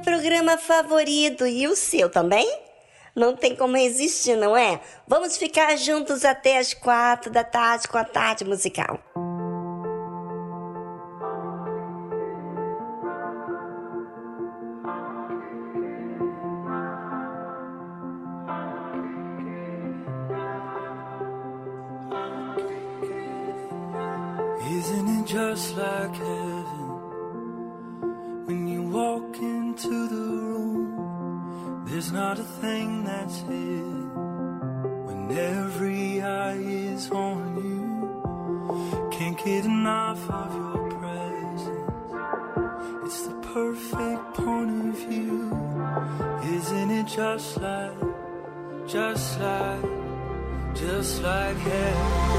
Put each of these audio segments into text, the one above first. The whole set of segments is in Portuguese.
Programa favorito e o seu também? Não tem como resistir, não é? Vamos ficar juntos até as quatro da tarde com a tarde musical. Just like, just like heaven?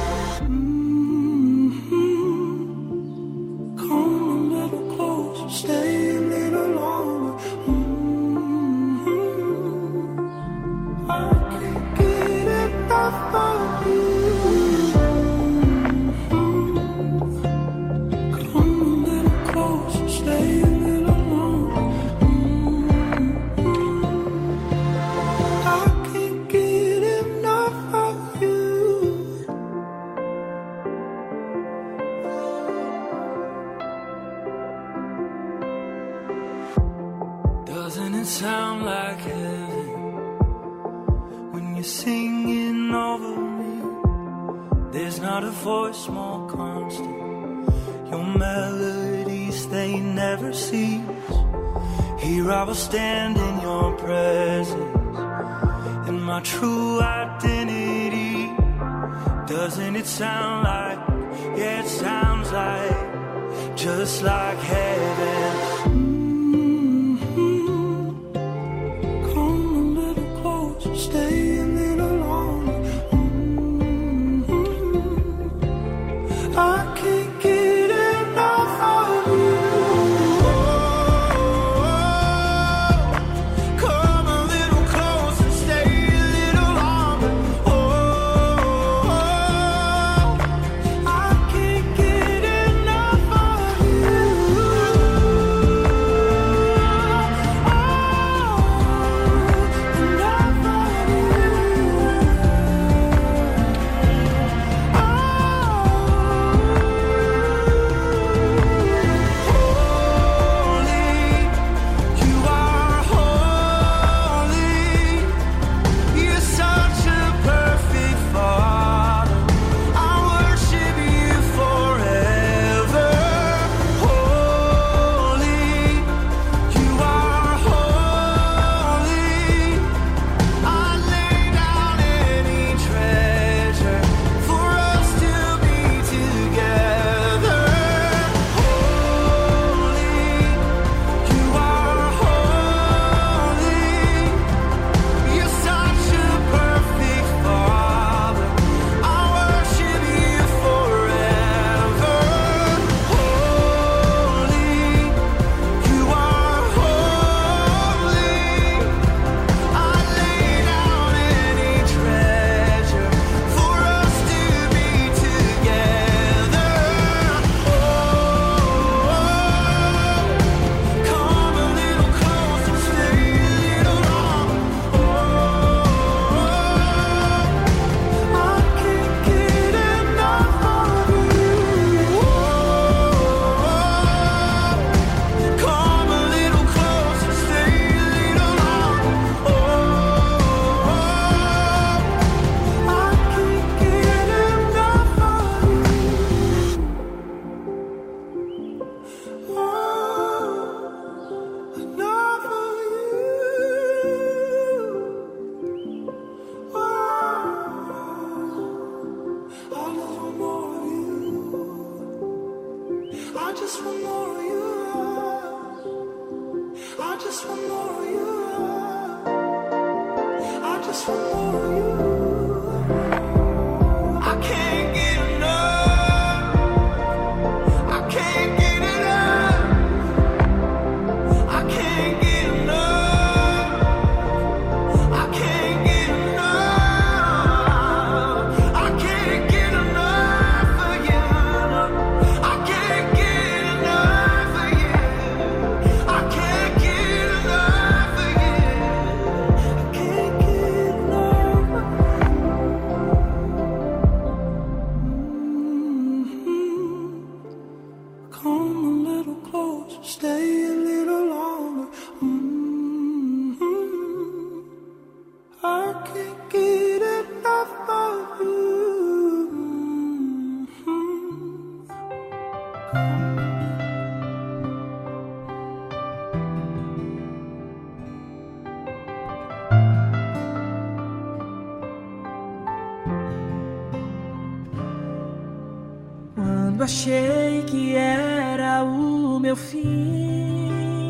Meu fim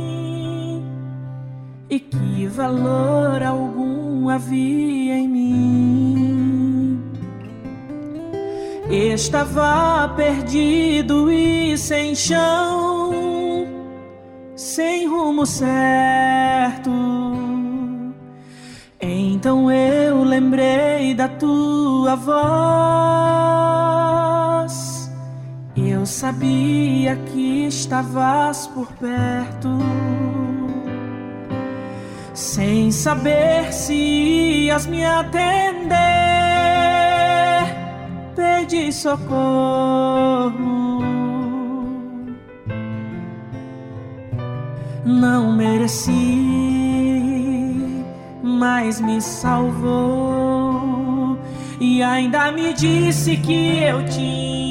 e que valor algum havia em mim. Estava perdido e sem chão, sem rumo certo. Então eu lembrei da tua voz eu sabia que estavas por perto, sem saber se ias me atender. Pedi socorro. Não mereci mas me salvou e ainda me disse que eu tinha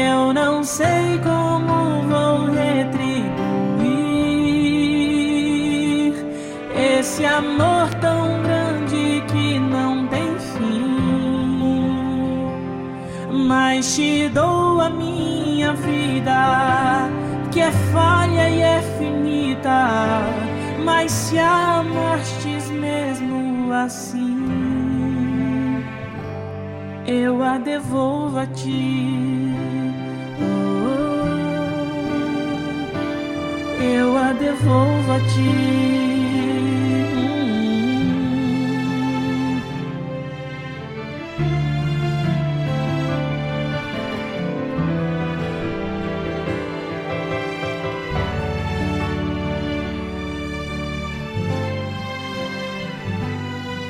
eu não sei como vou retribuir esse amor tão grande que não tem fim. Mas te dou a minha vida, que é falha e é finita. Mas se amastes mesmo assim, eu a devolvo a ti. Eu a devolvo a ti.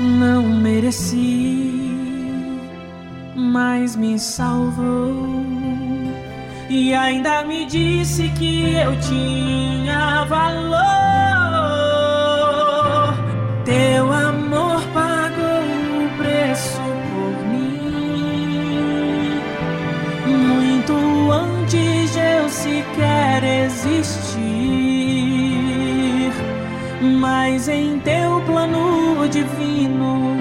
Não mereci, mas me salvou. E ainda me disse que eu tinha valor. Teu amor pagou o preço por mim, muito antes de eu sequer existir. Mas em teu plano divino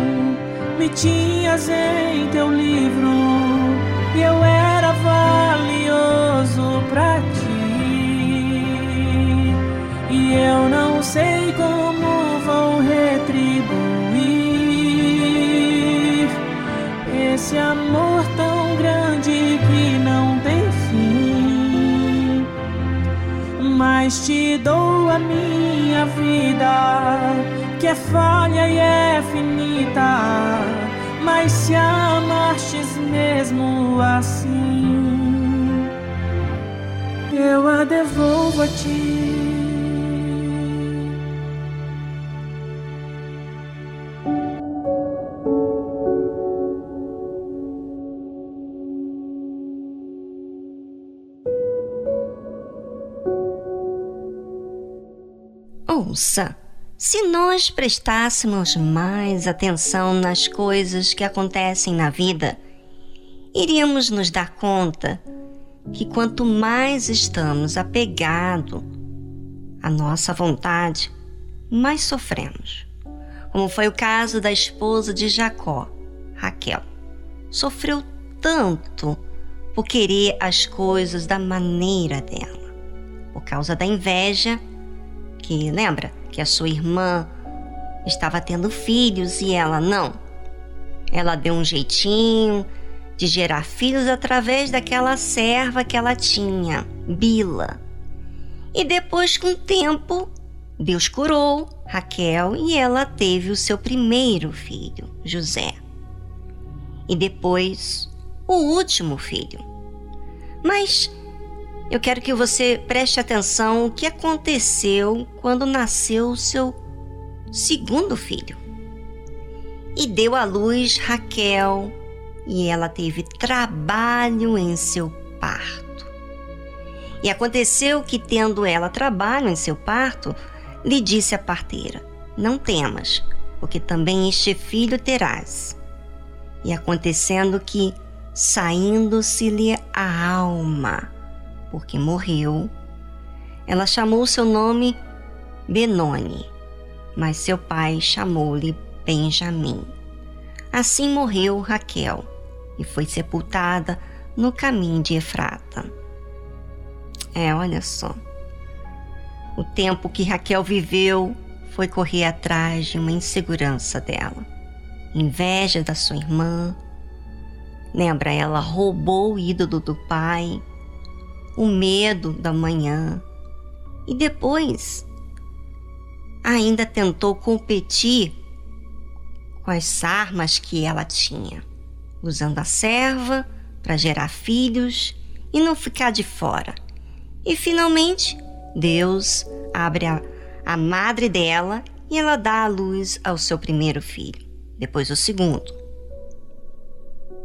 me tinhas em teu livro e eu era valioso Eu não sei como vou retribuir esse amor tão grande que não tem fim. Mas te dou a minha vida, que é falha e é finita. Mas se amastes mesmo assim, eu a devolvo a ti. Ouça, se nós prestássemos mais atenção nas coisas que acontecem na vida, iríamos nos dar conta que quanto mais estamos apegados à nossa vontade, mais sofremos. Como foi o caso da esposa de Jacó, Raquel. Sofreu tanto por querer as coisas da maneira dela, por causa da inveja que lembra que a sua irmã estava tendo filhos e ela não. Ela deu um jeitinho de gerar filhos através daquela serva que ela tinha, Bila. E depois, com o tempo, Deus curou Raquel e ela teve o seu primeiro filho, José. E depois, o último filho. Mas eu quero que você preste atenção o que aconteceu quando nasceu o seu segundo filho. E deu à luz Raquel, e ela teve trabalho em seu parto. E aconteceu que, tendo ela trabalho em seu parto, lhe disse a parteira: Não temas, porque também este filho terás. E acontecendo que, saindo-se-lhe a alma, porque morreu, ela chamou seu nome Benoni, mas seu pai chamou-lhe Benjamim. Assim morreu Raquel e foi sepultada no caminho de Efrata. É, olha só. O tempo que Raquel viveu foi correr atrás de uma insegurança dela, inveja da sua irmã. Lembra, ela roubou o ídolo do pai, o medo da manhã e depois ainda tentou competir com as armas que ela tinha, usando a serva para gerar filhos e não ficar de fora. E finalmente, Deus abre a, a madre dela e ela dá a luz ao seu primeiro filho, depois o segundo.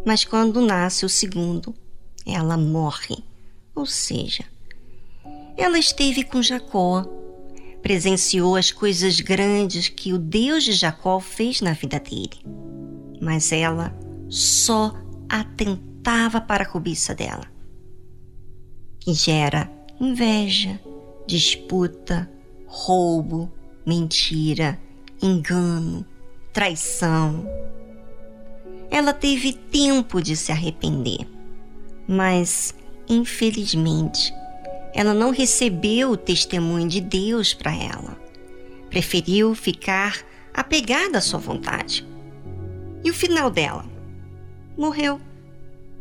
Mas quando nasce o segundo, ela morre, ou seja, ela esteve com Jacó, presenciou as coisas grandes que o Deus de Jacó fez na vida dele, mas ela só atentava para a cobiça dela, que gera inveja, disputa, roubo, mentira, engano, traição. Ela teve tempo de se arrepender, mas, infelizmente, ela não recebeu o testemunho de Deus para ela. Preferiu ficar apegada à sua vontade. E o final dela? Morreu.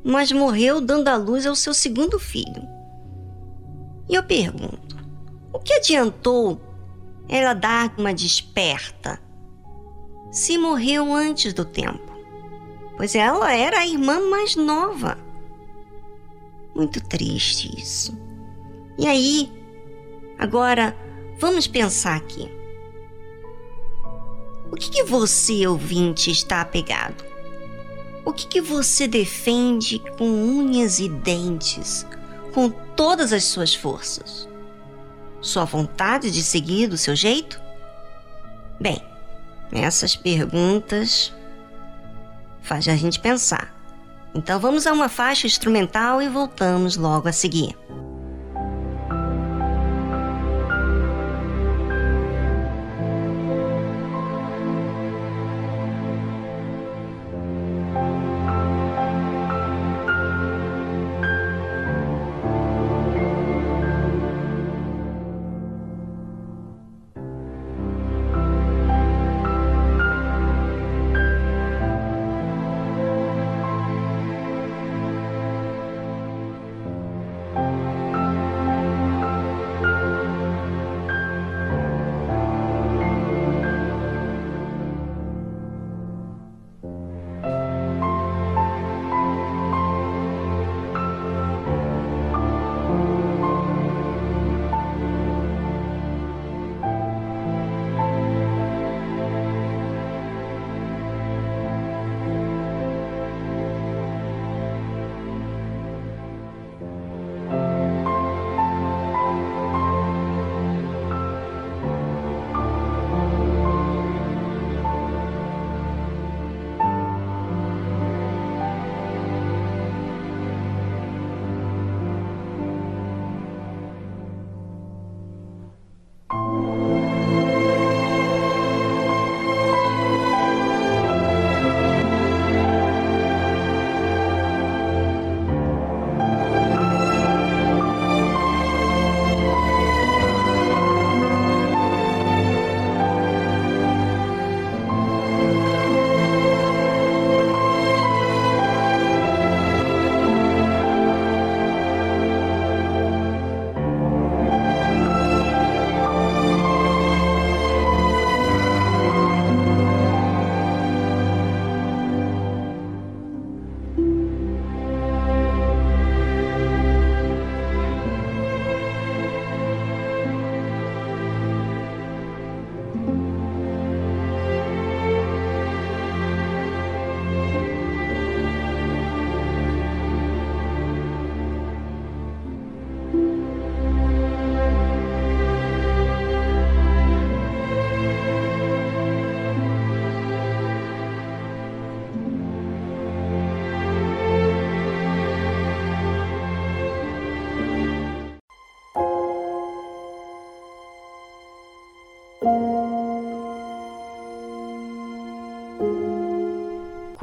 Mas morreu dando à luz ao seu segundo filho. E eu pergunto: o que adiantou ela dar uma desperta se morreu antes do tempo? Pois ela era a irmã mais nova. Muito triste isso. E aí, agora vamos pensar aqui. O que, que você, ouvinte, está apegado? O que, que você defende com unhas e dentes, com todas as suas forças? Sua vontade de seguir do seu jeito? Bem, essas perguntas fazem a gente pensar. Então vamos a uma faixa instrumental e voltamos logo a seguir.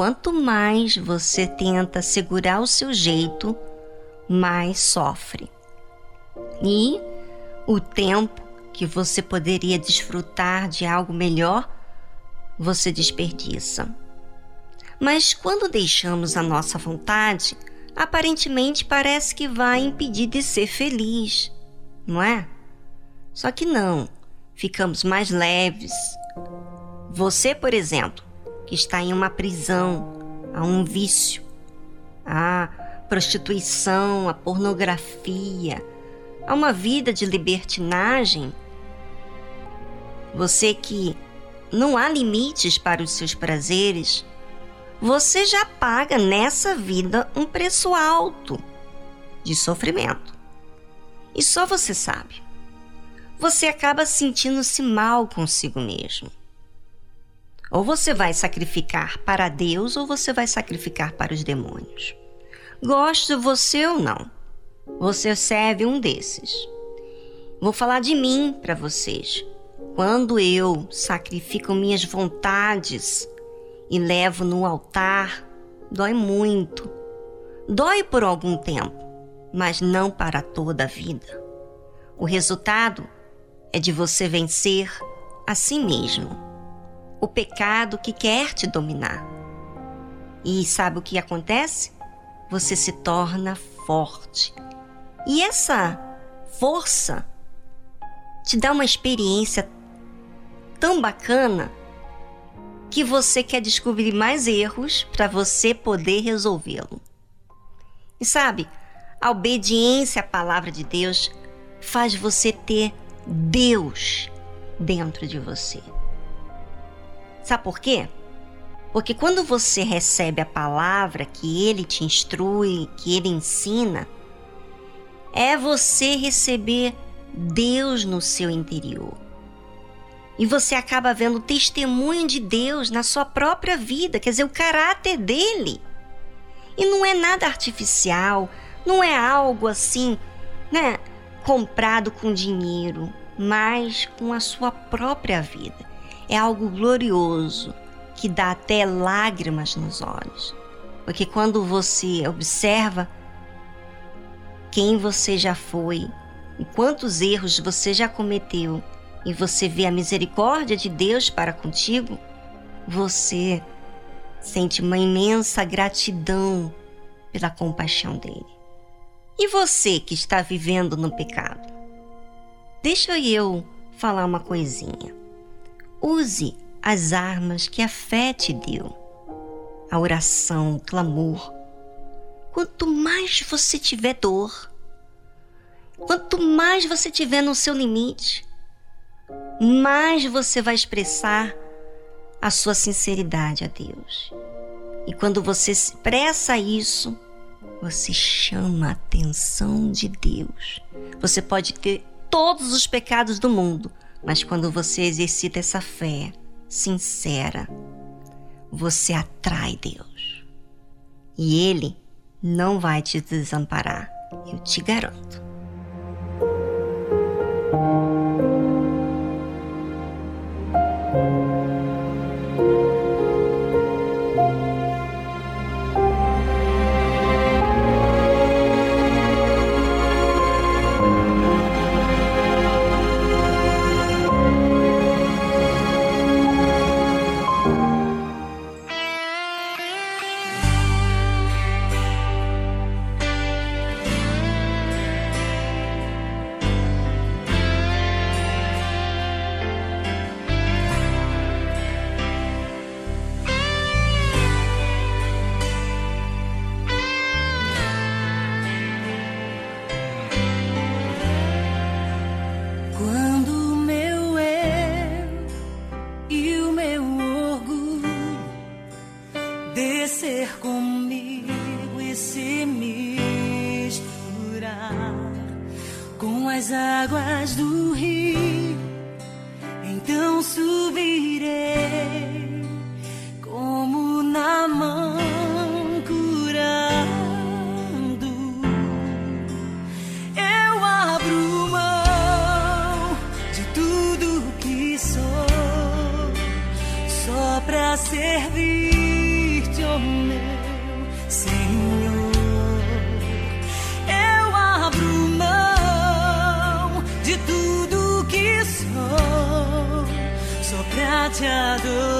Quanto mais você tenta segurar o seu jeito, mais sofre. E o tempo que você poderia desfrutar de algo melhor, você desperdiça. Mas quando deixamos a nossa vontade, aparentemente parece que vai impedir de ser feliz, não é? Só que não, ficamos mais leves. Você, por exemplo, que está em uma prisão, a um vício, a prostituição, a pornografia, a uma vida de libertinagem. Você que não há limites para os seus prazeres, você já paga nessa vida um preço alto de sofrimento. E só você sabe. Você acaba sentindo-se mal consigo mesmo. Ou você vai sacrificar para Deus ou você vai sacrificar para os demônios. Goste você ou não, você serve um desses. Vou falar de mim para vocês. Quando eu sacrifico minhas vontades e levo no altar, dói muito. Dói por algum tempo, mas não para toda a vida. O resultado é de você vencer a si mesmo, o pecado que quer te dominar. E sabe o que acontece? Você se torna forte. E essa força te dá uma experiência tão bacana que você quer descobrir mais erros para você poder resolvê-lo. E sabe, a obediência à palavra de Deus faz você ter Deus dentro de você. Sabe por quê? Porque quando você recebe a palavra que ele te instrui, que ele ensina, é você receber Deus no seu interior. E você acaba vendo o testemunho de Deus na sua própria vida, quer dizer, o caráter dele. E não é nada artificial, não é algo assim, né, comprado com dinheiro, mas com a sua própria vida. É algo glorioso que dá até lágrimas nos olhos. Porque quando você observa quem você já foi e quantos erros você já cometeu e você vê a misericórdia de Deus para contigo, você sente uma imensa gratidão pela compaixão dele. E você que está vivendo no pecado? Deixa eu falar uma coisinha. Use as armas que a fé te deu. A oração, o clamor. Quanto mais você tiver dor, quanto mais você tiver no seu limite, mais você vai expressar a sua sinceridade a Deus. E quando você expressa isso, você chama a atenção de Deus. Você pode ter todos os pecados do mundo, mas quando você exercita essa fé sincera, você atrai Deus. E Ele não vai te desamparar, eu te garanto. 찾아도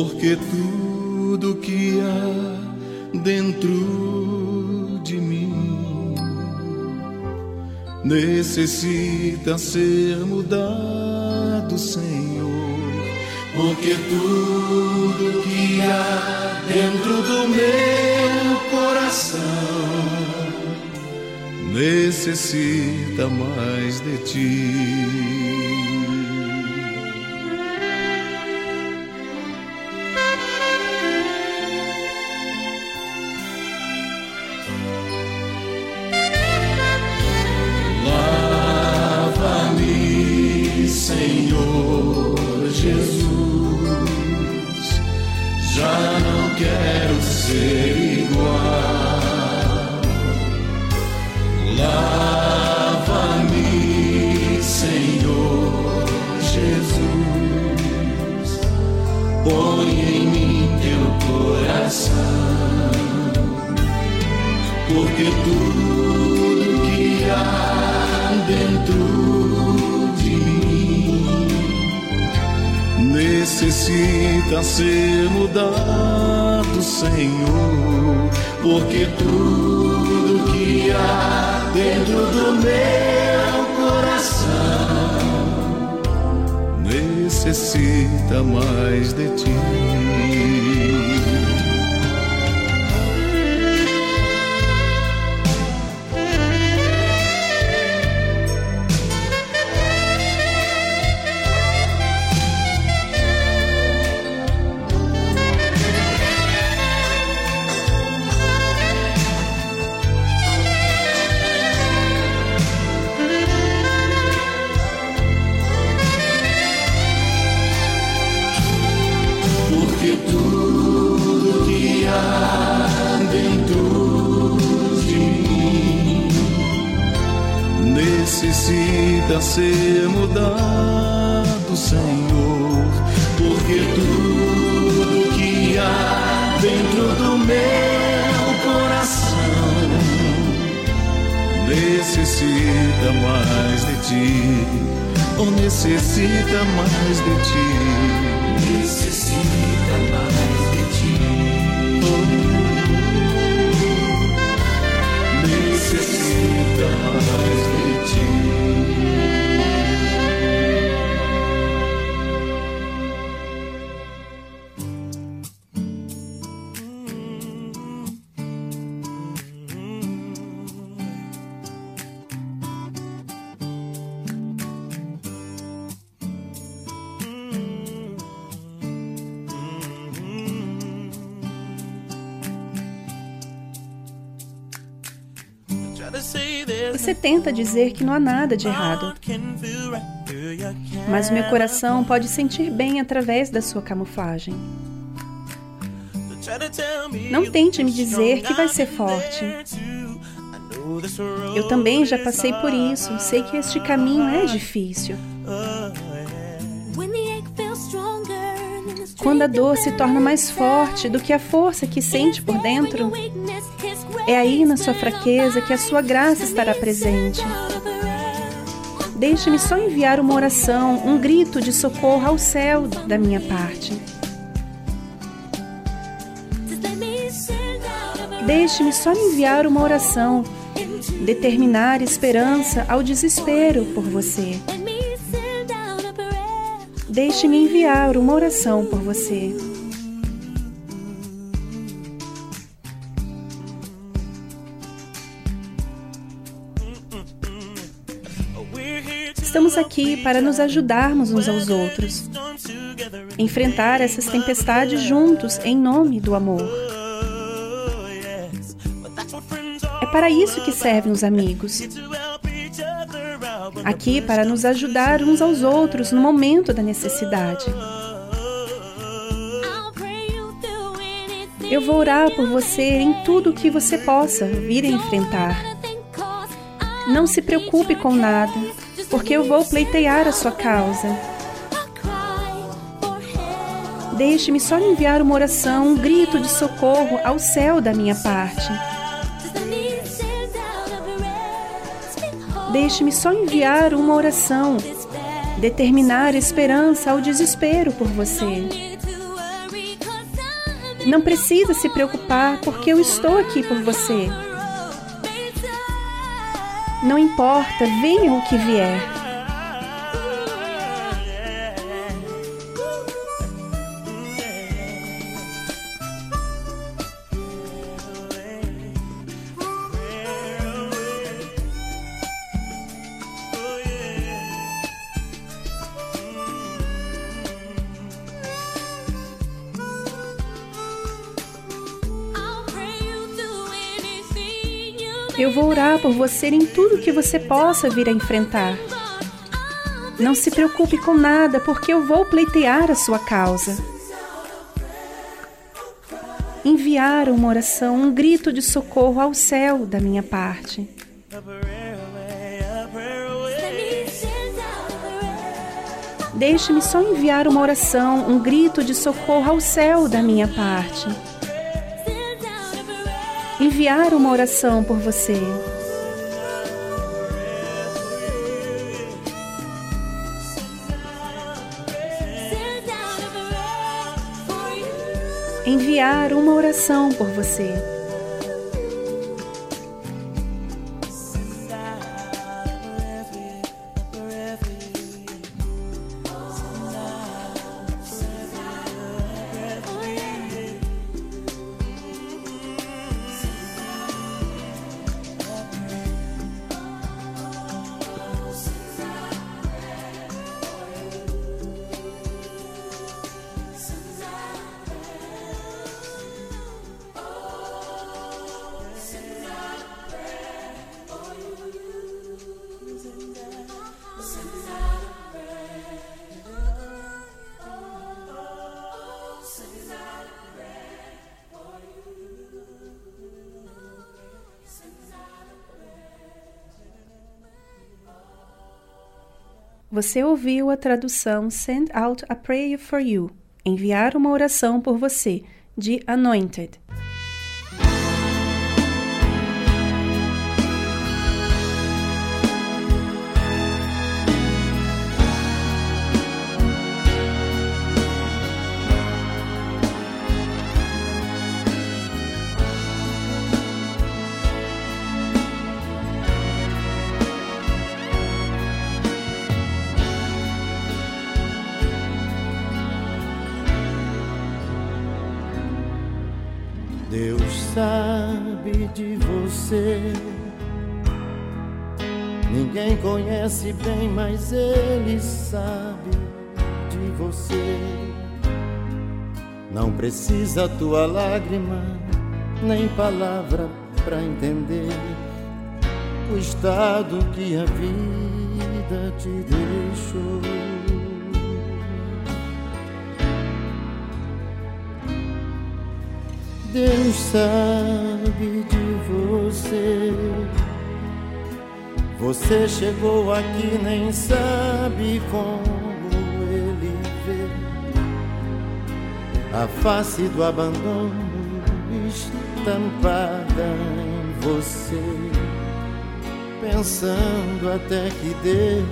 Porque tudo que há dentro de mim necessita ser tenta dizer que não há nada de errado, mas o meu coração pode sentir bem através da sua camuflagem. Não tente me dizer que vai ser forte. Eu também já passei por isso, sei que este caminho é difícil. Quando a dor se torna mais forte do que a força que sente por dentro, é aí na sua fraqueza que a sua graça estará presente. Deixe-me só enviar uma oração, um grito de socorro ao céu da minha parte. Deixe-me só enviar uma oração, determinar esperança ao desespero por você. Deixe-me enviar uma oração por você. Estamos aqui para nos ajudarmos uns aos outros, enfrentar essas tempestades juntos em nome do amor. É para isso que servem os amigos. Aqui para nos ajudar uns aos outros no momento da necessidade. Eu vou orar por você em tudo o que você possa vir a enfrentar. Não se preocupe com nada, porque eu vou pleitear a sua causa. Deixe-me só enviar uma oração, um grito de socorro ao céu da minha parte. Deixe-me só enviar uma oração, determinar esperança ao desespero por você. Não precisa se preocupar, porque eu estou aqui por você. Não importa, venha o que vier. Orar por você em tudo que você possa vir a enfrentar. Não se preocupe com nada, porque eu vou pleitear a sua causa. Enviar uma oração, um grito de socorro ao céu da minha parte. Deixe-me só enviar uma oração, um grito de socorro ao céu da minha parte enviar uma oração por você. Enviar uma oração por você. Você ouviu a tradução Send Out a Prayer for You Enviar uma oração por você, de Anointed. Sabe de você. Ninguém conhece bem, mas ele sabe de você. Não precisa tua lágrima, nem palavra para entender o estado que a vida te deixou. Deus sabe de você. Você chegou aqui, nem sabe como ele vê a face do abandono estampada em você, pensando até que Deus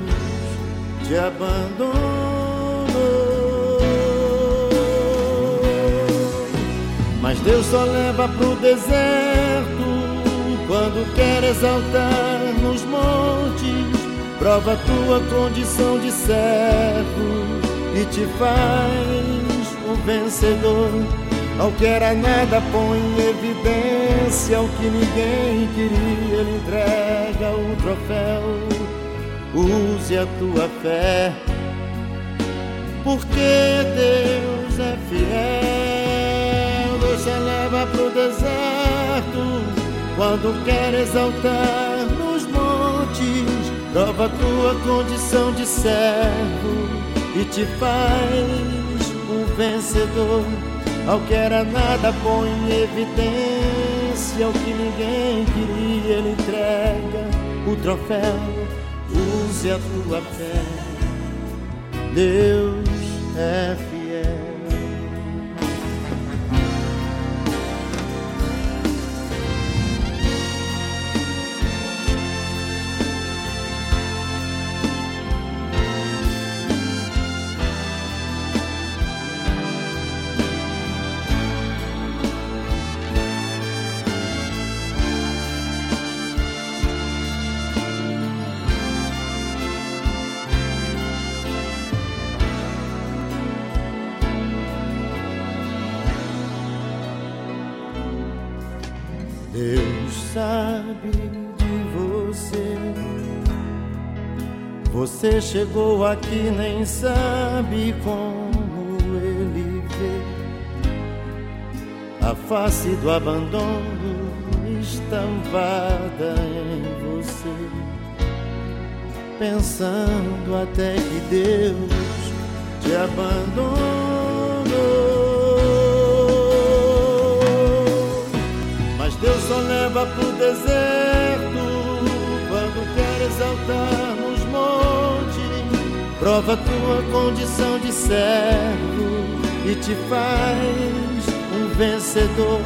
te abandonou. Mas Deus só leva pro deserto quando quer exaltar nos montes. Prova tua condição de servo e te faz um vencedor. Ao que era nada, põe em evidência o que ninguém queria. Ele entrega o troféu. Use a tua fé, porque Deus é fiel deserto quando quer exaltar nos montes. Prova tua condição de servo e te faz um vencedor. Ao que era nada, põe em evidência o que ninguém queria, ele entrega o troféu, use a tua fé. Deus é fiel. Chegou aqui, nem sabe como ele vê. A face do abandono estampada em você. Pensando até que Deus te abandonou. Mas Deus só leva pro deserto quando quer exaltar. Prova tua condição de servo e te faz um vencedor.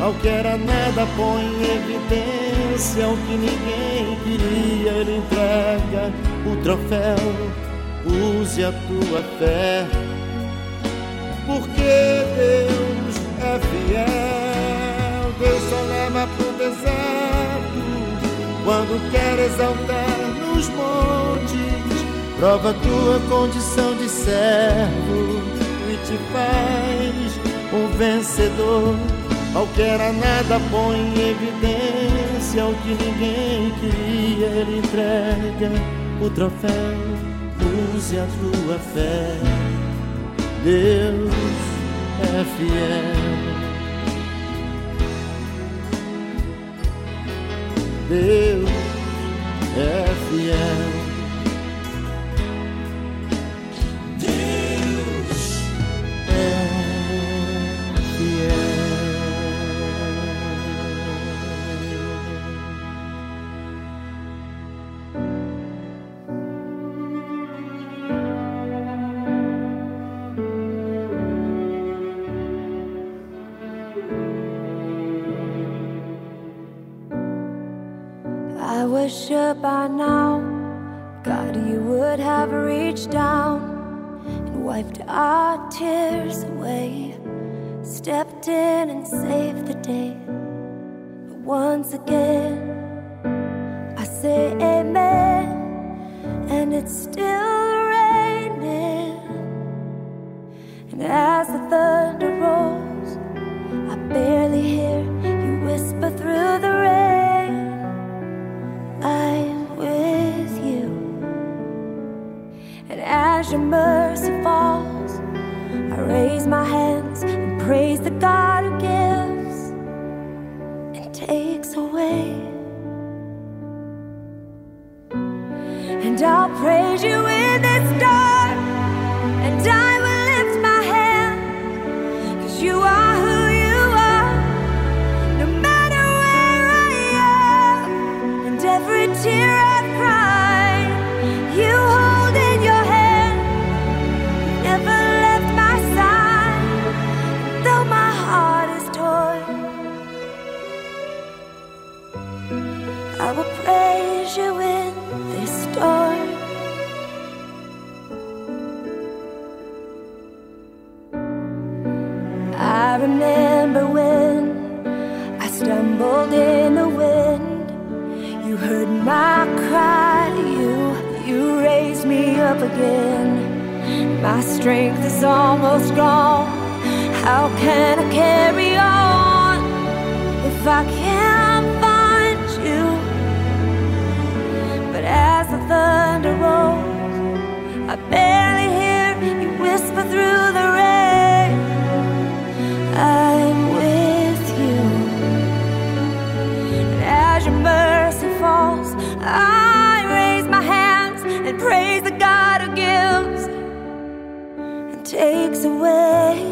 Ao que era nada, põe em evidência o que ninguém queria. Ele entrega o troféu, use a tua fé, porque Deus é fiel. Deus só leva pro deserto quando quer exaltar nos montes. Prova tua condição de servo e te faz um vencedor. Ao que era nada, põe em evidência o que ninguém queria. Ele entrega o troféu, use a tua fé. Deus é fiel. Deus é fiel. By now, God, you would have reached down and wiped our tears away, stepped in and saved the day. But once again, I say amen, and it's still raining. And as the thunder rolls, I barely hear you whisper through the your mercy falls, I raise my hands again. My strength is almost gone. How can I carry on if I can't find you? But as the thunder rolls, I barely hear you whisper through the rain. Takes away.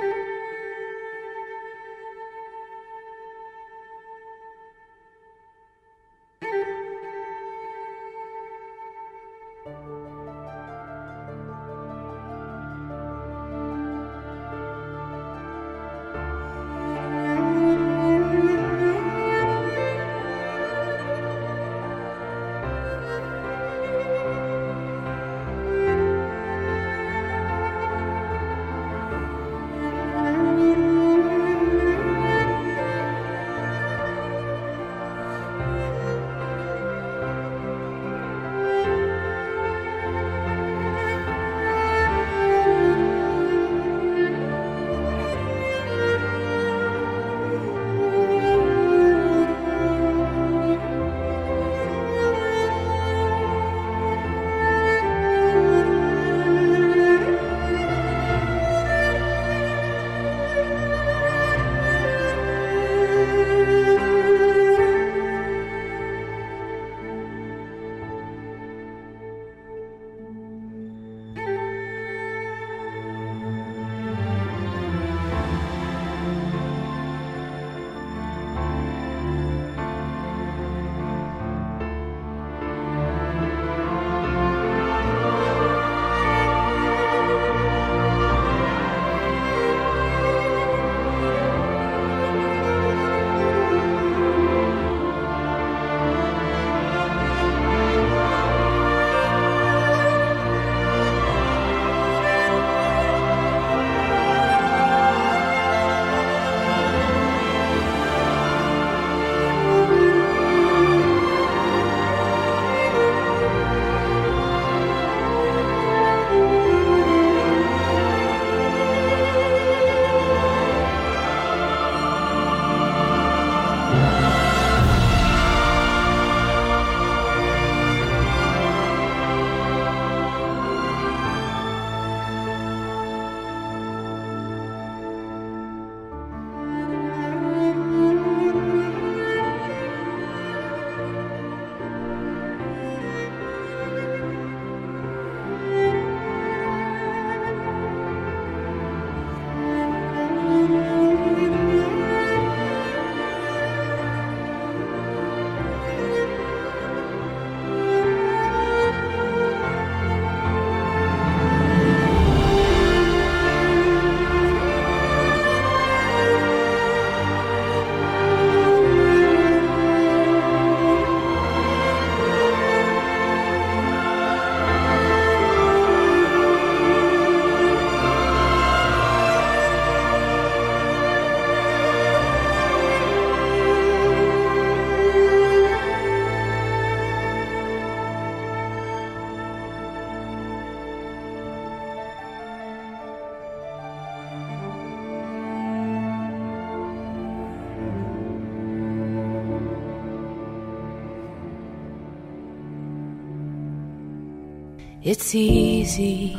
It's easy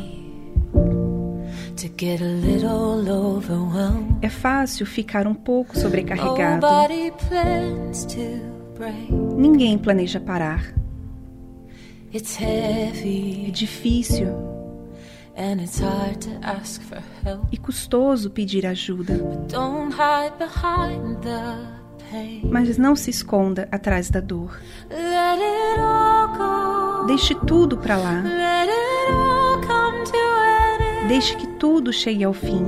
to get a little overwhelmed. É fácil ficar um pouco sobrecarregado. Nobody plans to break. Ninguém planeja parar. It's É heavy difícil and it's hard to ask for help. e custoso pedir ajuda, Don't hide behind the pain. mas não se esconda atrás da dor. Let it all go. Deixe tudo para lá. Deixe que tudo chegue ao fim.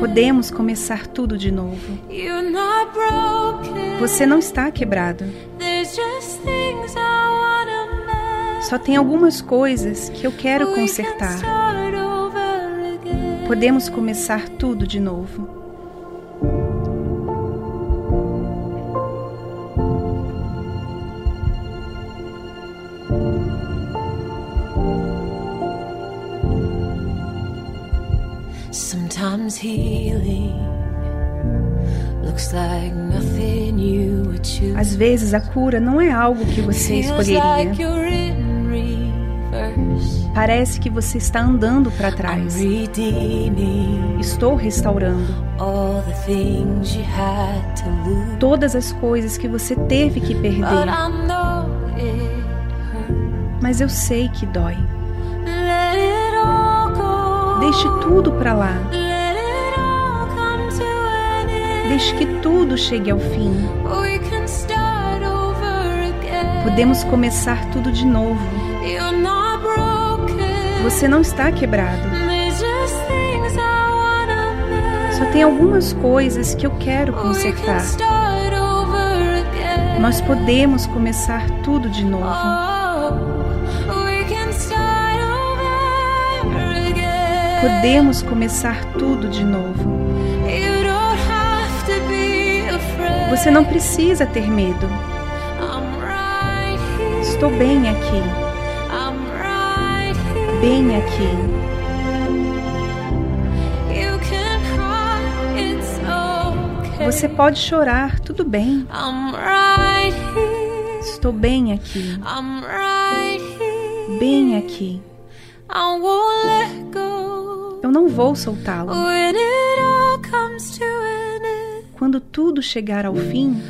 Podemos começar tudo de novo. Você não está quebrado. Só tem algumas coisas que eu quero consertar. Podemos começar tudo de novo. Às vezes a cura não é algo que você escolheria. Parece que você está andando para trás. Estou restaurando todas as coisas que você teve que perder. Mas eu sei que dói. Deixe tudo para lá. Que tudo chegue ao fim. Podemos começar tudo de novo. Você não está quebrado. Só tem algumas coisas que eu quero consertar. Nós podemos começar tudo de novo. Oh. Podemos começar tudo de novo. Você não precisa ter medo. Estou bem aqui, bem aqui. Você pode chorar, tudo bem. Estou bem aqui, bem aqui. Eu não vou soltá-lo. Quando tudo chegar ao fim,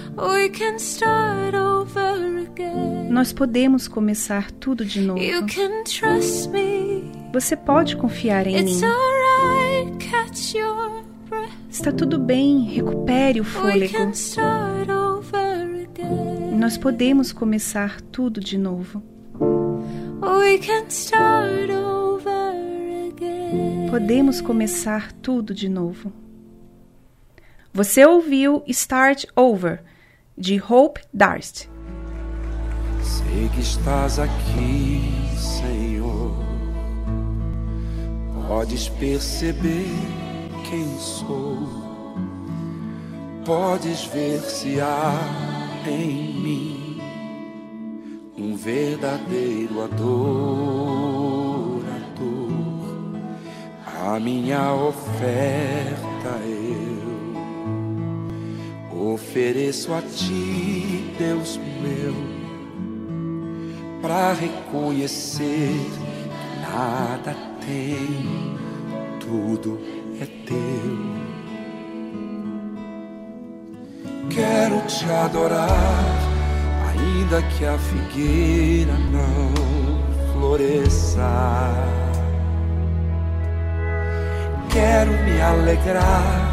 nós podemos começar tudo de novo. You can trust me. Você pode confiar em It's mim. alright. Catch your breath. Está tudo bem, recupere o fôlego. Nós podemos começar tudo de novo. Podemos começar tudo de novo. Você ouviu Start Over, de Hope Darst. Sei que estás aqui, Senhor. Podes perceber quem sou. Podes ver se há em mim um verdadeiro adorador. A minha oferta eu ofereço a ti, Deus meu para reconhecer que nada tem, tudo é teu. Quero te adorar, ainda que a figueira não floresça. Quero me alegrar,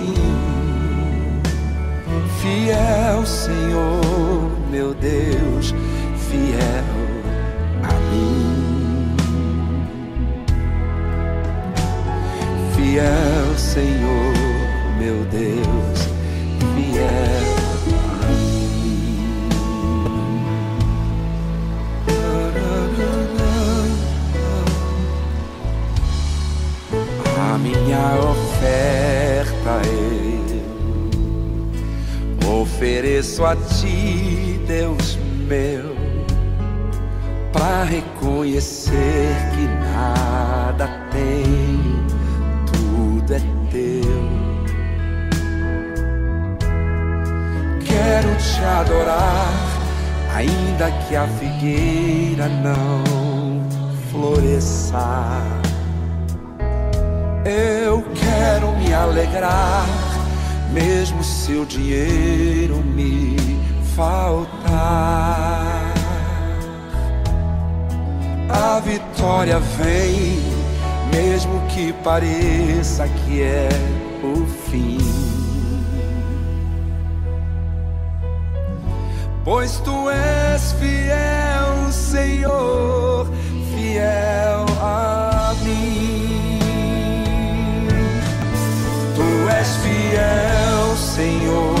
Fiel, Senhor, meu Deus, fiel a mim. Fiel, Senhor, meu Deus, fiel ofereço a ti, Deus meu, para reconhecer que nada tem, tudo é teu. Quero te adorar, ainda que a figueira não floresça. Eu quero me alegrar, mesmo se o dinheiro faltar. A vitória vem, mesmo que pareça que é o fim. Pois tu és fiel, Senhor, fiel a mim. Tu és fiel, Senhor,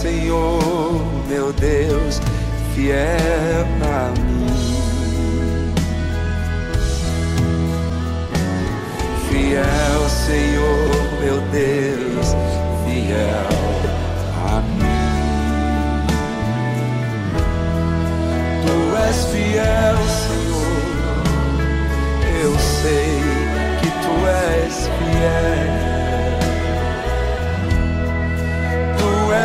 Senhor, meu Deus, fiel a mim. Fiel Senhor, meu Deus, fiel a mim. és fiel, Senhor. Eu sei que tu és fiel.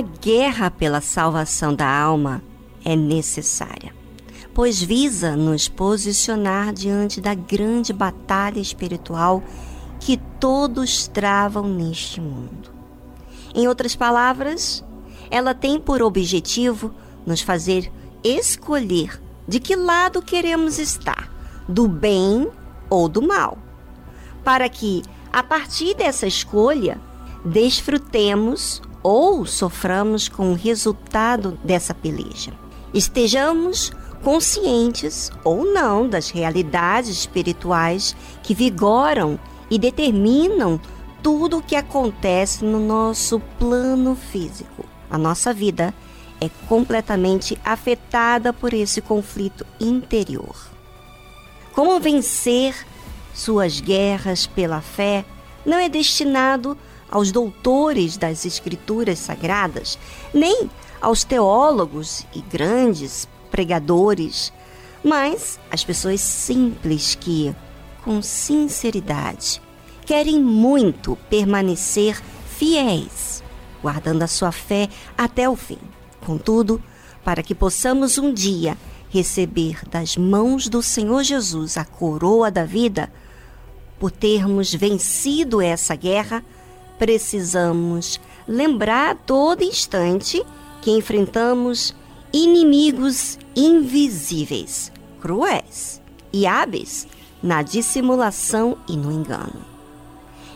A guerra pela salvação da alma é necessária pois visa nos posicionar diante da grande batalha espiritual que todos travam neste mundo. Em outras palavras, ela tem por objetivo nos fazer escolher de que lado queremos estar, do bem ou do mal, para que, a partir dessa escolha, desfrutemos ou soframos com o resultado dessa peleja. Estejamos conscientes ou não das realidades espirituais que vigoram e determinam tudo o que acontece no nosso plano físico. A nossa vida é completamente afetada por esse conflito interior. Como vencer suas guerras pela fé não é destinado aos doutores das Escrituras Sagradas, nem aos teólogos e grandes pregadores, mas as pessoas simples que, com sinceridade, querem muito permanecer fiéis, guardando a sua fé até o fim. Contudo, para que possamos um dia receber das mãos do Senhor Jesus a coroa da vida, por termos vencido essa guerra, precisamos lembrar a todo instante que enfrentamos inimigos invisíveis, cruéis e hábeis na dissimulação e no engano.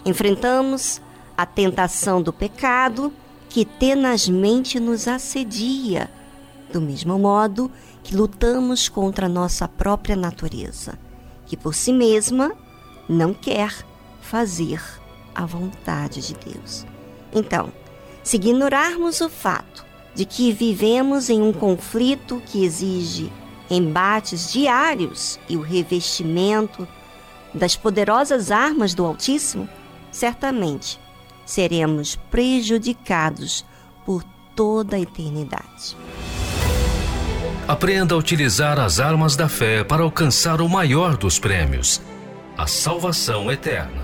Enfrentamos a tentação do pecado que tenazmente nos assedia, do mesmo modo que lutamos contra nossa própria natureza, que por si mesma não quer fazer a vontade de Deus. Então, se ignorarmos o fato de que vivemos em um conflito que exige embates diários e o revestimento das poderosas armas do Altíssimo, certamente seremos prejudicados por toda a eternidade. Aprenda a utilizar as armas da fé para alcançar o maior dos prêmios a salvação eterna.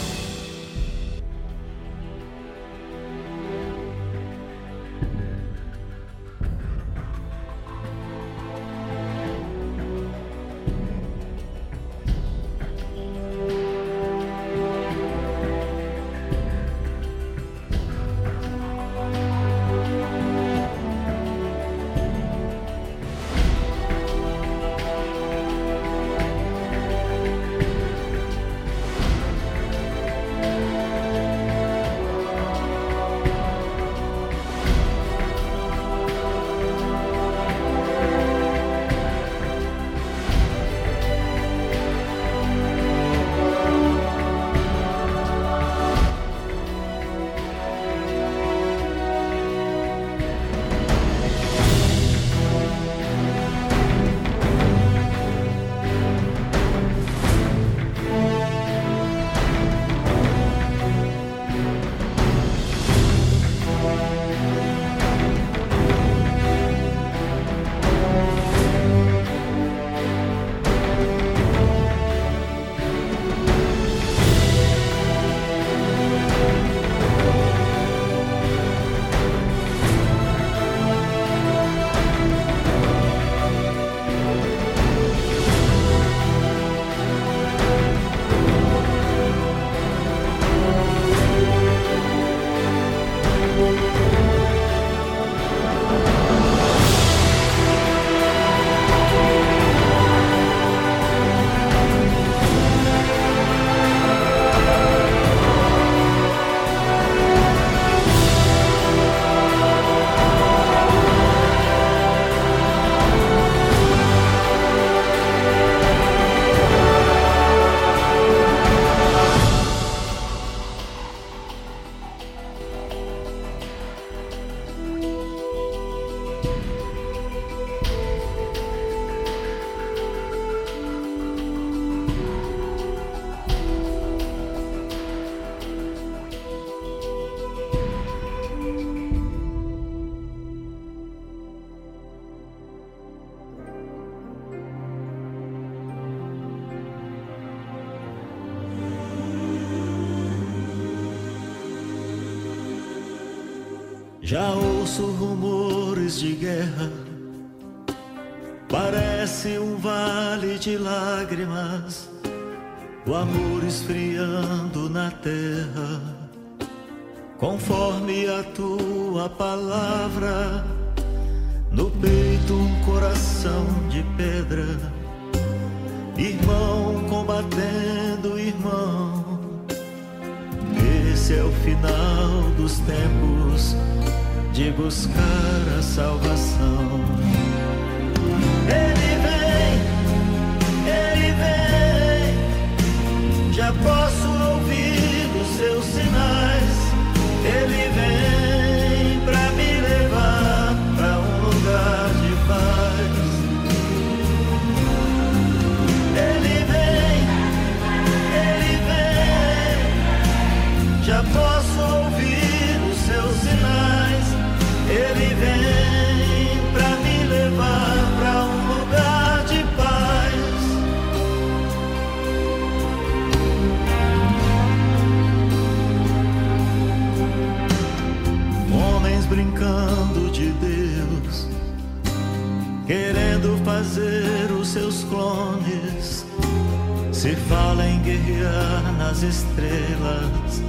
se fala em guerrear nas estrelas,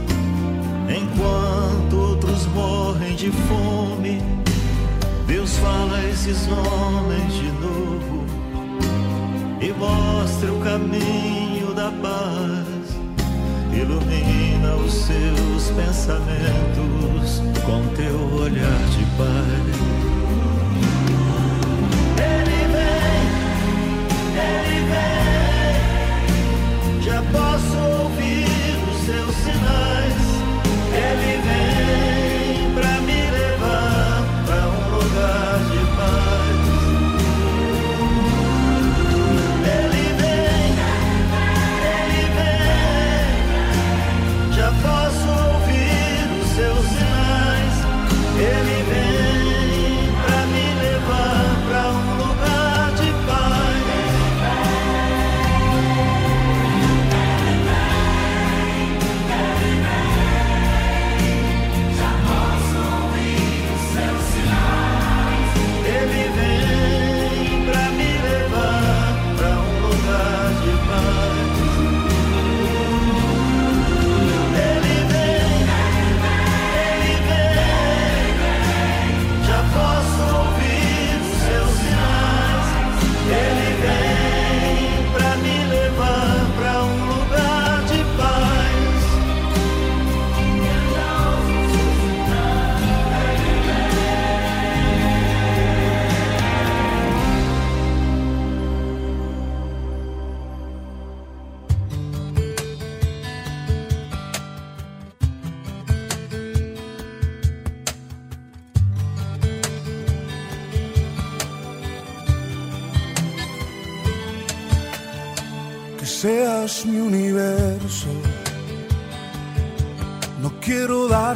enquanto outros morrem de fome. Deus fala a esses homens de novo e mostra o caminho da paz, ilumina os seus pensamentos com teu olhar de paz.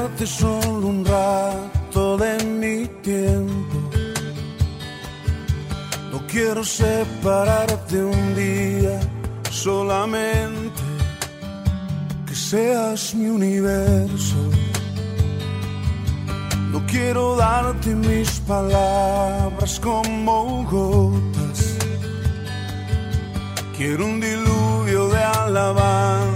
Darte solo un rato de mi tiempo. No quiero separarte un día solamente. Que seas mi universo. No quiero darte mis palabras como gotas. Quiero un diluvio de alabanzas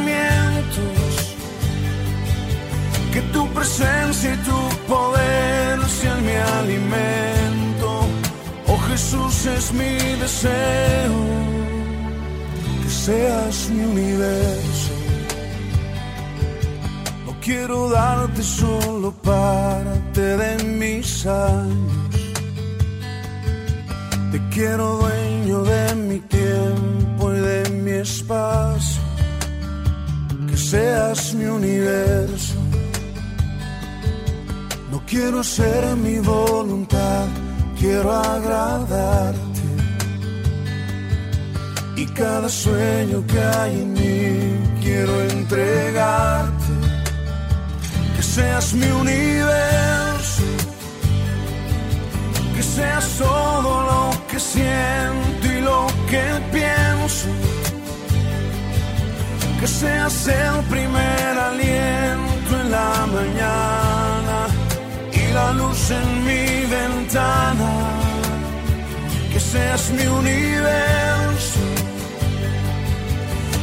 Que tu presencia y tu poder sean mi alimento. Oh Jesús es mi deseo, que seas mi universo. No quiero darte solo parte de mis años. Te quiero dueño de mi tiempo y de mi espacio. Que seas mi universo. Quiero hacer mi voluntad, quiero agradarte. Y cada sueño que hay en mí quiero entregarte. Que seas mi universo, que seas todo lo que siento y lo que pienso. Que seas el primer aliento en la mañana la luz en mi ventana. Que seas mi universo,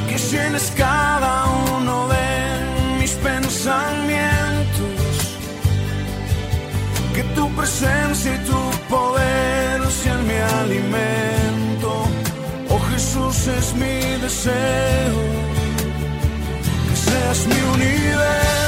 que llenes cada uno de mis pensamientos. Que tu presencia y tu poder sean mi alimento. Oh Jesús es mi deseo, que seas mi universo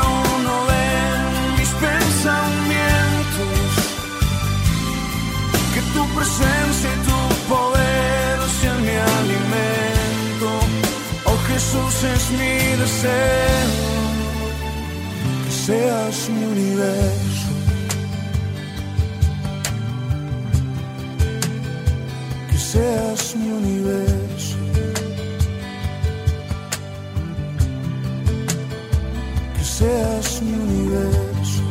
Jesús es mi deseo, que seas mi universo. Que seas mi universo. Que seas mi universo.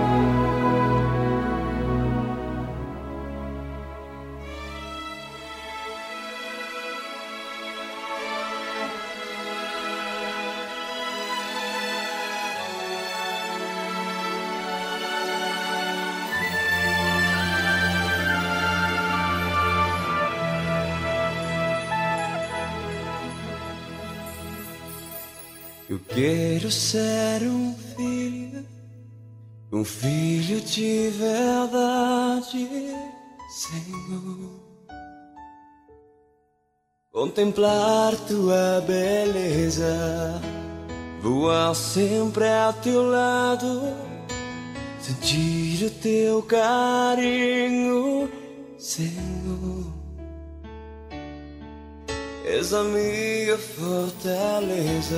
Ser um filho, um filho de verdade, Senhor. Contemplar tua beleza, voar sempre a teu lado, sentir o teu carinho, Senhor. És a minha fortaleza.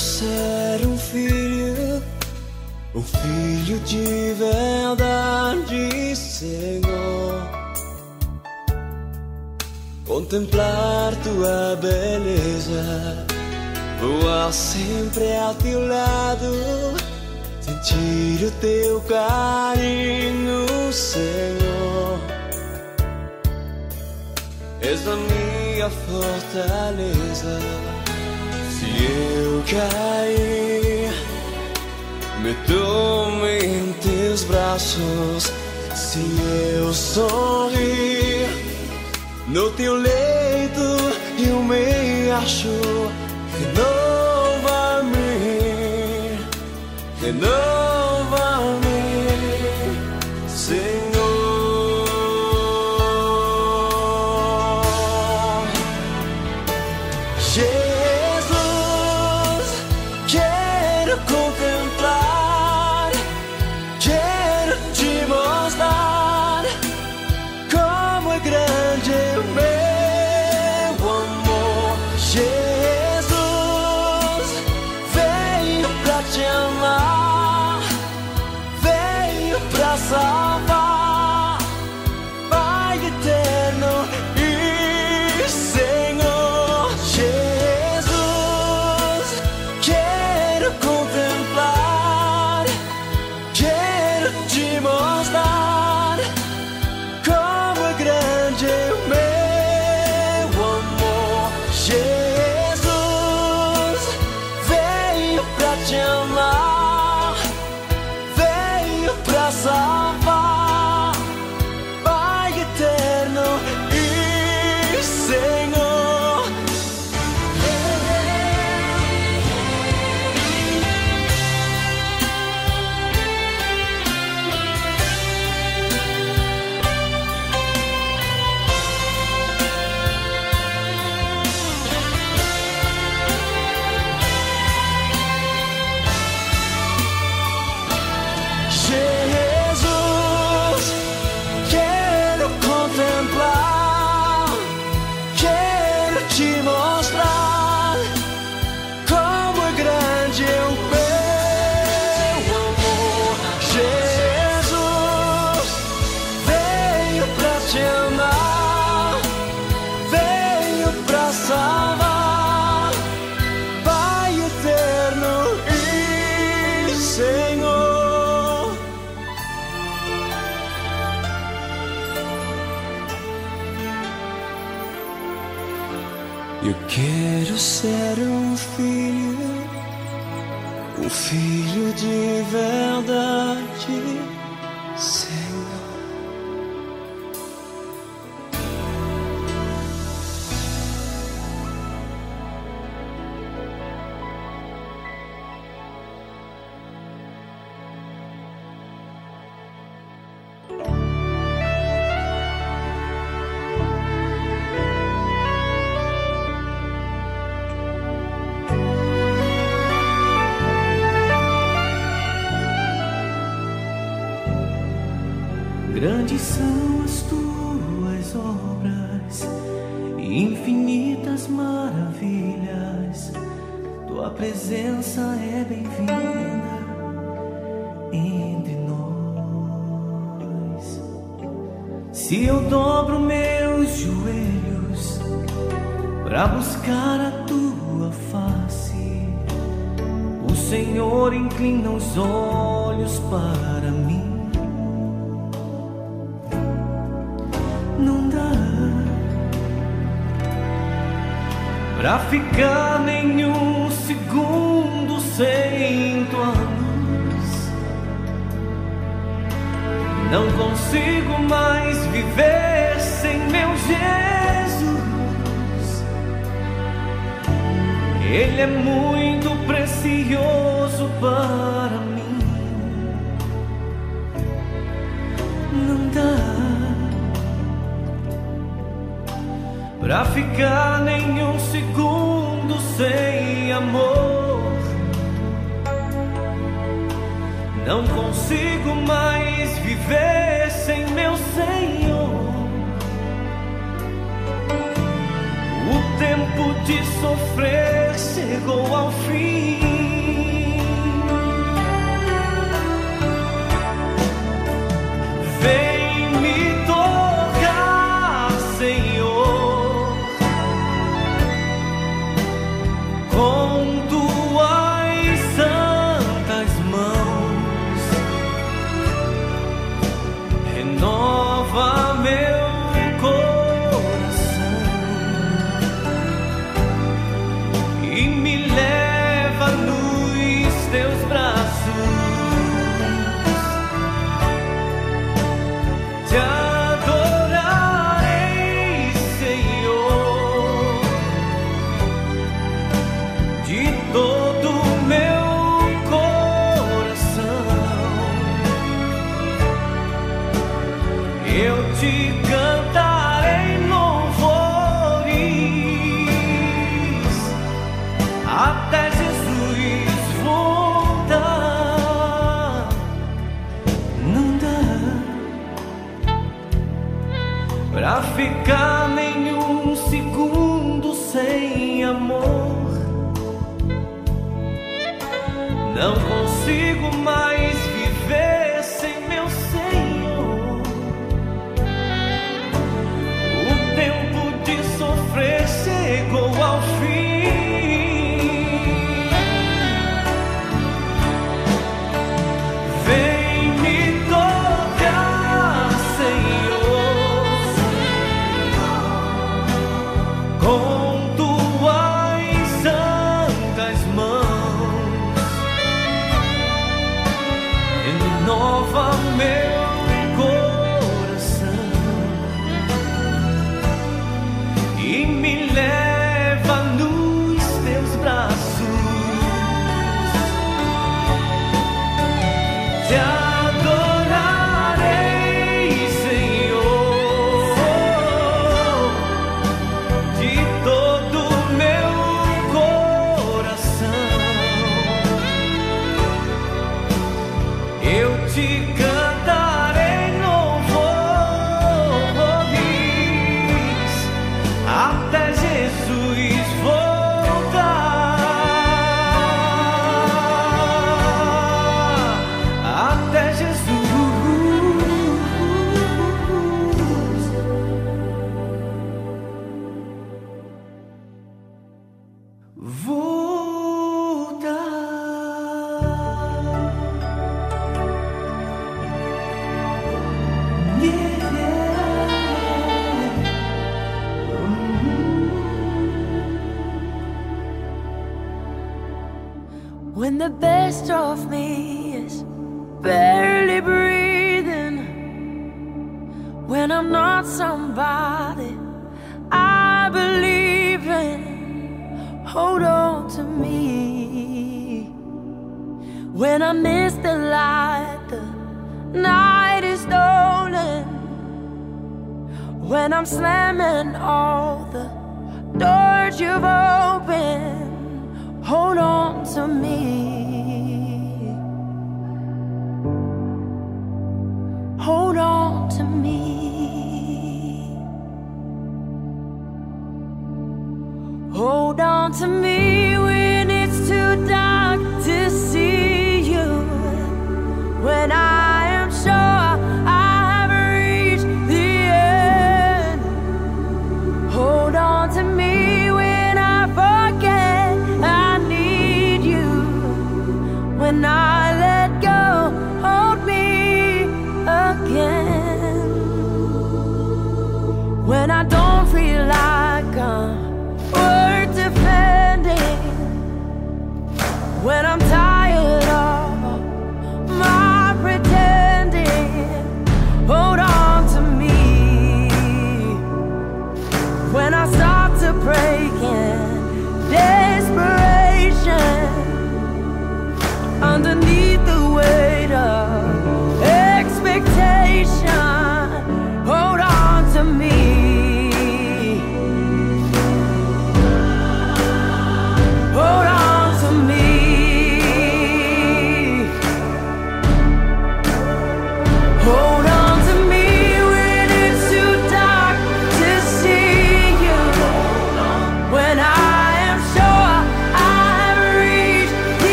Ser um filho, um filho de verdade, Senhor. Contemplar tua beleza, voar sempre ao teu lado, sentir o teu carinho, Senhor. És a minha fortaleza. Eu cair, me tome em teus braços. Se eu sorrir, no teu leito eu me acho. Renova-me, renova-me, Eu quero ser um filho, um filho de verdade, Senhor. buscar a tua face. O Senhor inclina os olhos para mim. Não dá pra ficar maravilhoso para mim. Não dá pra ficar nenhum segundo sem amor. Não consigo mais viver sem meu Senhor. O tempo de sofrer chegou ao fim.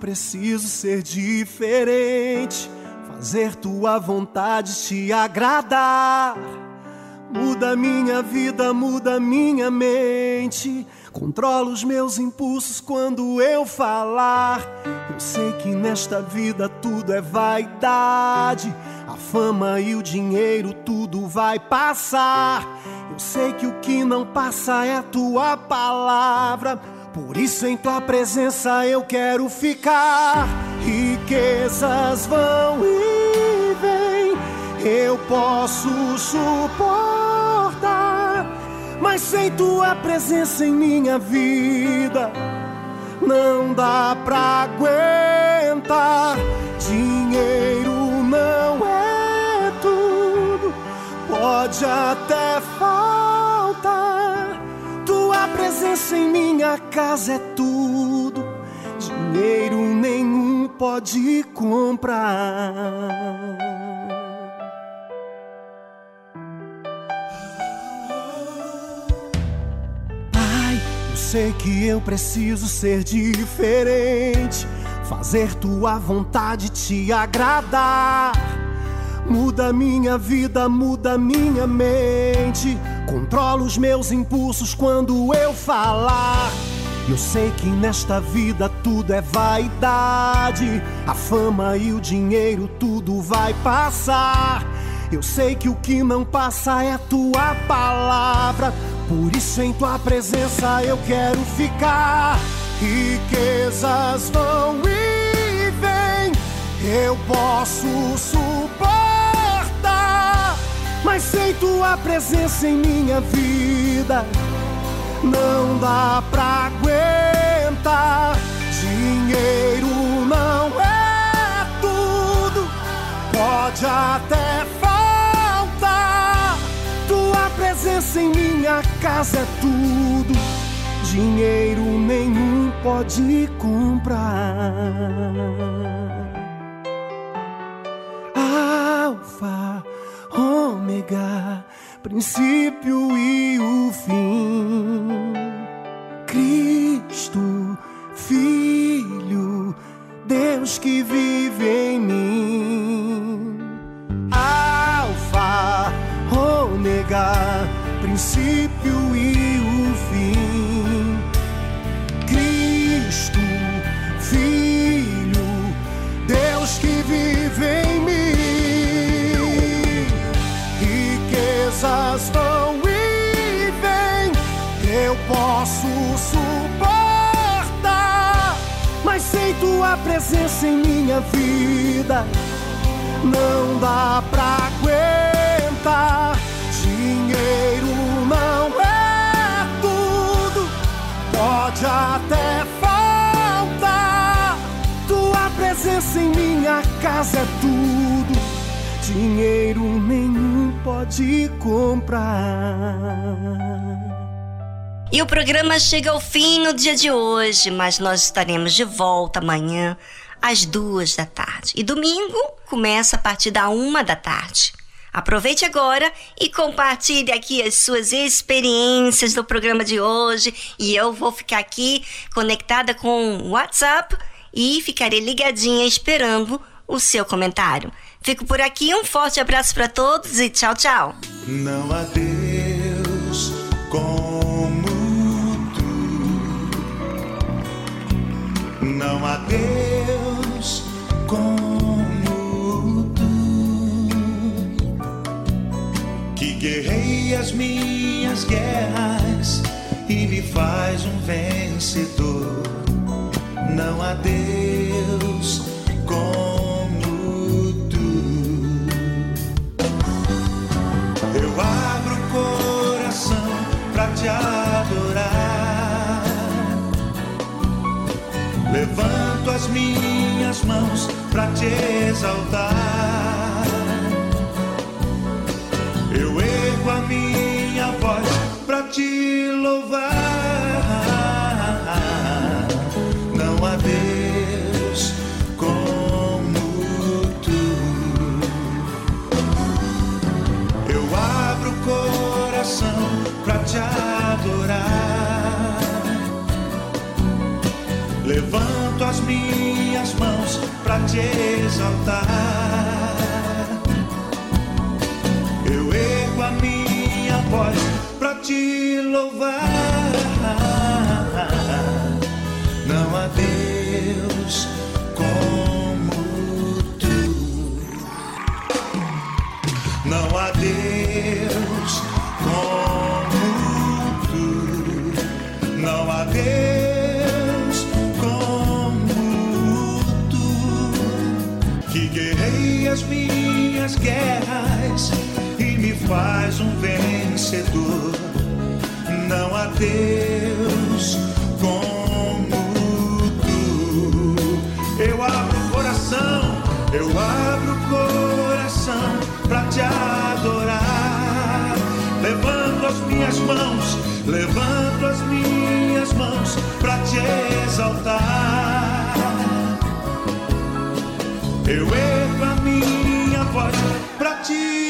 Preciso ser diferente, fazer tua vontade te agradar. Muda minha vida, muda minha mente. Controla os meus impulsos quando eu falar. Eu sei que nesta vida tudo é vaidade. A fama e o dinheiro, tudo vai passar. Eu sei que o que não passa é a tua palavra. Por isso em tua presença eu quero ficar. Riquezas vão e vêm, eu posso suportar. Mas sem tua presença em minha vida, não dá pra aguentar. Dinheiro não é tudo, pode até faltar. Presença em minha casa é tudo, dinheiro nenhum pode comprar. Pai, eu sei que eu preciso ser diferente, fazer tua vontade te agradar. Muda minha vida, muda minha mente. Controla os meus impulsos quando eu falar. Eu sei que nesta vida tudo é vaidade. A fama e o dinheiro, tudo vai passar. Eu sei que o que não passa é tua palavra. Por isso, em tua presença eu quero ficar. Riquezas vão e vêm, eu posso suportar. Mas sem tua presença em minha vida, não dá pra aguentar. Dinheiro não é tudo, pode até faltar. Tua presença em minha casa é tudo, dinheiro nenhum pode comprar. Ômega, princípio e o fim. Cristo, Filho, Deus que vive em mim. Alfa, ômega, princípio e Vão e vêm, eu posso suportar, mas sem tua presença em minha vida, não dá pra aguentar. Dinheiro não é tudo, pode até faltar. Tua presença em minha casa é tudo, dinheiro nenhum pode comprar. E o programa chega ao fim no dia de hoje, mas nós estaremos de volta amanhã às duas da tarde. E domingo começa a partir da uma da tarde. Aproveite agora e compartilhe aqui as suas experiências do programa de hoje. E eu vou ficar aqui conectada com o WhatsApp e ficarei ligadinha esperando o seu comentário. Fico por aqui, um forte abraço para todos e tchau, tchau. Não há Deus como tu. Não há Deus como tu. Que guerreia as minhas guerras e me faz um vencedor. Não há Deus te exaltar. Eu ergo a minha voz pra te louvar. Não há Deus como tu. Eu abro o coração pra te adorar. Levanto as minhas pra te exaltar. Eu ergo a minha voz pra te louvar. As minhas guerras e me faz um vencedor. Não há Deus como tu. Eu abro o coração, eu abro o coração pra te adorar. Levanto as minhas mãos, levanto as minhas mãos pra te exaltar. Eu voz pra